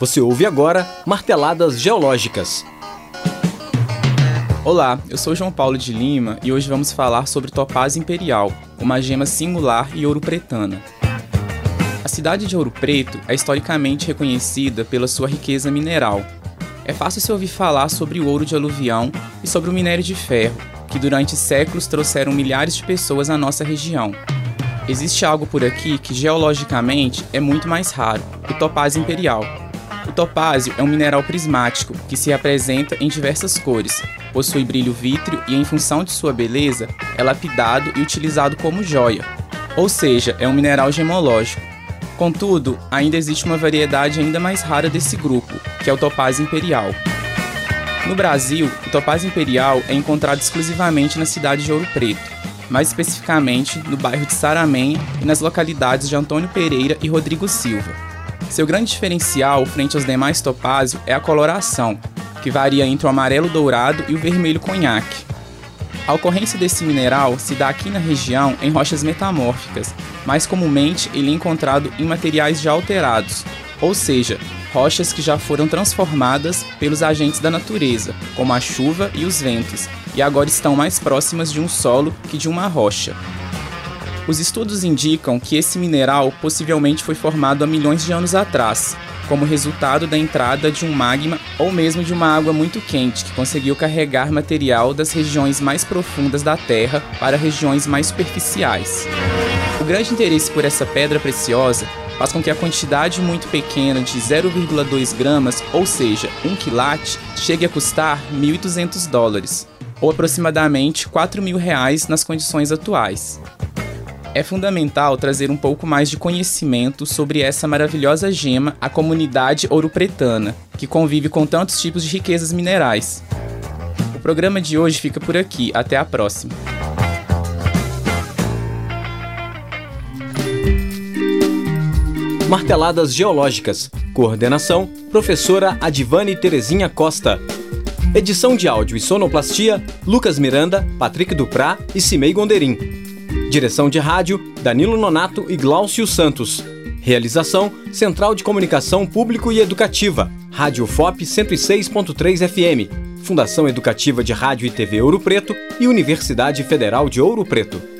Você ouve agora Marteladas Geológicas. Olá, eu sou João Paulo de Lima e hoje vamos falar sobre topázio imperial, uma gema singular e ouro pretana. A cidade de Ouro Preto é historicamente reconhecida pela sua riqueza mineral. É fácil se ouvir falar sobre o ouro de aluvião e sobre o minério de ferro, que durante séculos trouxeram milhares de pessoas à nossa região. Existe algo por aqui que geologicamente é muito mais raro, o topázio imperial. O topázio é um mineral prismático que se apresenta em diversas cores, possui brilho vítreo e, em função de sua beleza, é lapidado e utilizado como joia, ou seja, é um mineral gemológico. Contudo, ainda existe uma variedade ainda mais rara desse grupo, que é o topázio imperial. No Brasil, o topázio imperial é encontrado exclusivamente na cidade de Ouro Preto mais especificamente no bairro de Saramenha e nas localidades de Antônio Pereira e Rodrigo Silva. Seu grande diferencial frente aos demais topázio é a coloração, que varia entre o amarelo dourado e o vermelho conhaque. A ocorrência desse mineral se dá aqui na região em rochas metamórficas, mais comumente ele é encontrado em materiais já alterados, ou seja, rochas que já foram transformadas pelos agentes da natureza, como a chuva e os ventos, e agora estão mais próximas de um solo que de uma rocha. Os estudos indicam que esse mineral possivelmente foi formado há milhões de anos atrás, como resultado da entrada de um magma ou mesmo de uma água muito quente que conseguiu carregar material das regiões mais profundas da Terra para regiões mais superficiais. O grande interesse por essa pedra preciosa faz com que a quantidade muito pequena de 0,2 gramas, ou seja, 1 quilate, chegue a custar 1.200 dólares, ou aproximadamente 4 mil reais nas condições atuais. É fundamental trazer um pouco mais de conhecimento sobre essa maravilhosa gema à comunidade ouro-pretana, que convive com tantos tipos de riquezas minerais. O programa de hoje fica por aqui, até a próxima. Marteladas Geológicas. Coordenação: Professora Adivane Terezinha Costa. Edição de áudio e sonoplastia: Lucas Miranda, Patrick Duprá e Cimei Gonderim. Direção de rádio: Danilo Nonato e Glaucio Santos. Realização: Central de Comunicação Público e Educativa, Rádio FOP 106.3 FM, Fundação Educativa de Rádio e TV Ouro Preto e Universidade Federal de Ouro Preto.